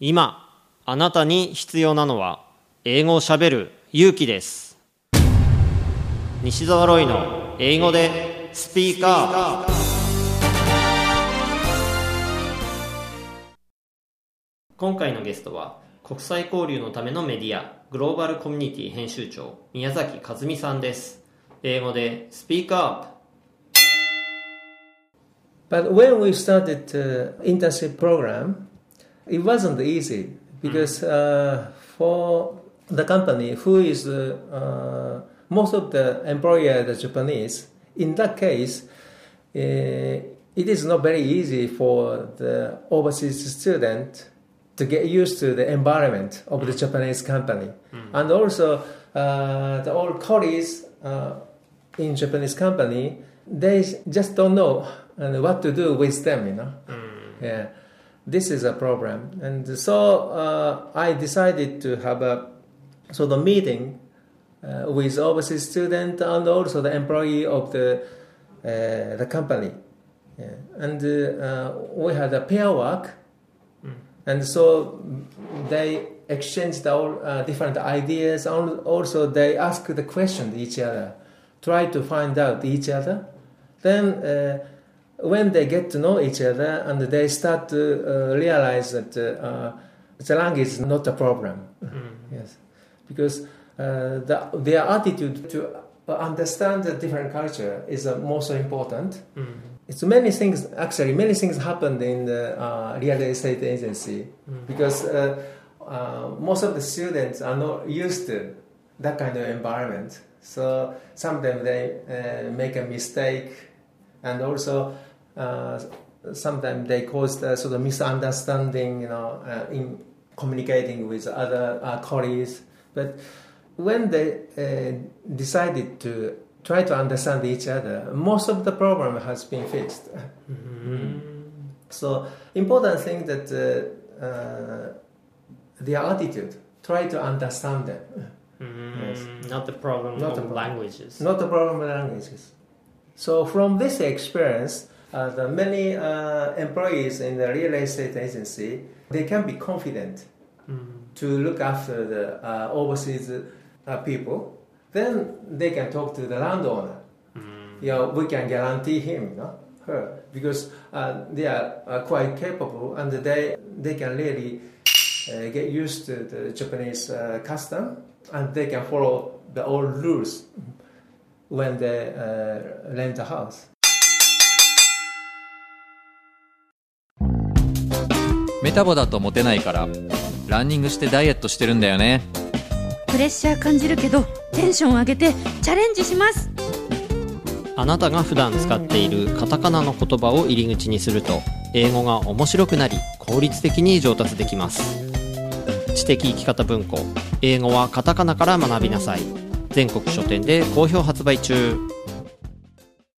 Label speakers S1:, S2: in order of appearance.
S1: 今あなたに必要なのは英語をしゃべる勇気です。西澤ロイの英語でスピーカー。今回のゲストは国際交流のためのメディアグローバルコミュニティ編集長宮崎和美さんです。英語でスピーカー。アップ
S2: But when we started the internship program, it wasn't easy because uh, for the company who is uh, uh, most of the employer the Japanese, in that case, uh, it is not very easy for the overseas student to get used to the environment of the Japanese company, and also uh, the old colleagues uh, in Japanese company they just don't know what to do with them, you know. Yeah, this is a problem, and so uh, I decided to have a sort of meeting uh, with overseas student and also the employee of the uh, the company, yeah. and uh, uh, we had a pair work, and so they exchanged all uh, different ideas, and also they asked the question to each other, try to find out each other. Then, uh, when they get to know each other and they start to uh, realize that uh, uh, the language is not a problem, yes, because uh, the, their attitude to understand the different culture is uh, most important. It's many things actually. Many things happened in the uh, real estate agency because uh, uh, most of the students are not used to that kind of environment. So sometimes they uh, make a mistake, and also uh, sometimes they caused a sort of misunderstanding, you know, uh, in communicating with other uh, colleagues. But when they uh, decided to try to understand each other, most of the problem has been fixed. So important thing that uh, uh, their attitude, try to understand them. Yes.
S1: Not the problem
S2: Not
S1: of
S2: the
S1: languages
S2: Not the problem with languages. So from this experience, uh, the many uh, employees in the real estate agency, they can be confident to look after the uh, overseas uh, people. Then they can talk to the landowner. You know, we can guarantee him, you know, her, because uh, they are uh, quite capable and they they can really uh, get used to the Japanese uh, custom and they can follow the old rules when they uh, rent a house.
S3: メタボだとモテないからランニングしてダイエットしてるんだよね。
S4: プレッシャー感じるけどテンション上げてチャレンジします。
S1: あなたが普段使っているカタカナの言葉を入り口にすると英語が面白くなり効率的に上達できます。知的生き方文庫英語はカタカナから学びなさい全国書店で好評発売中。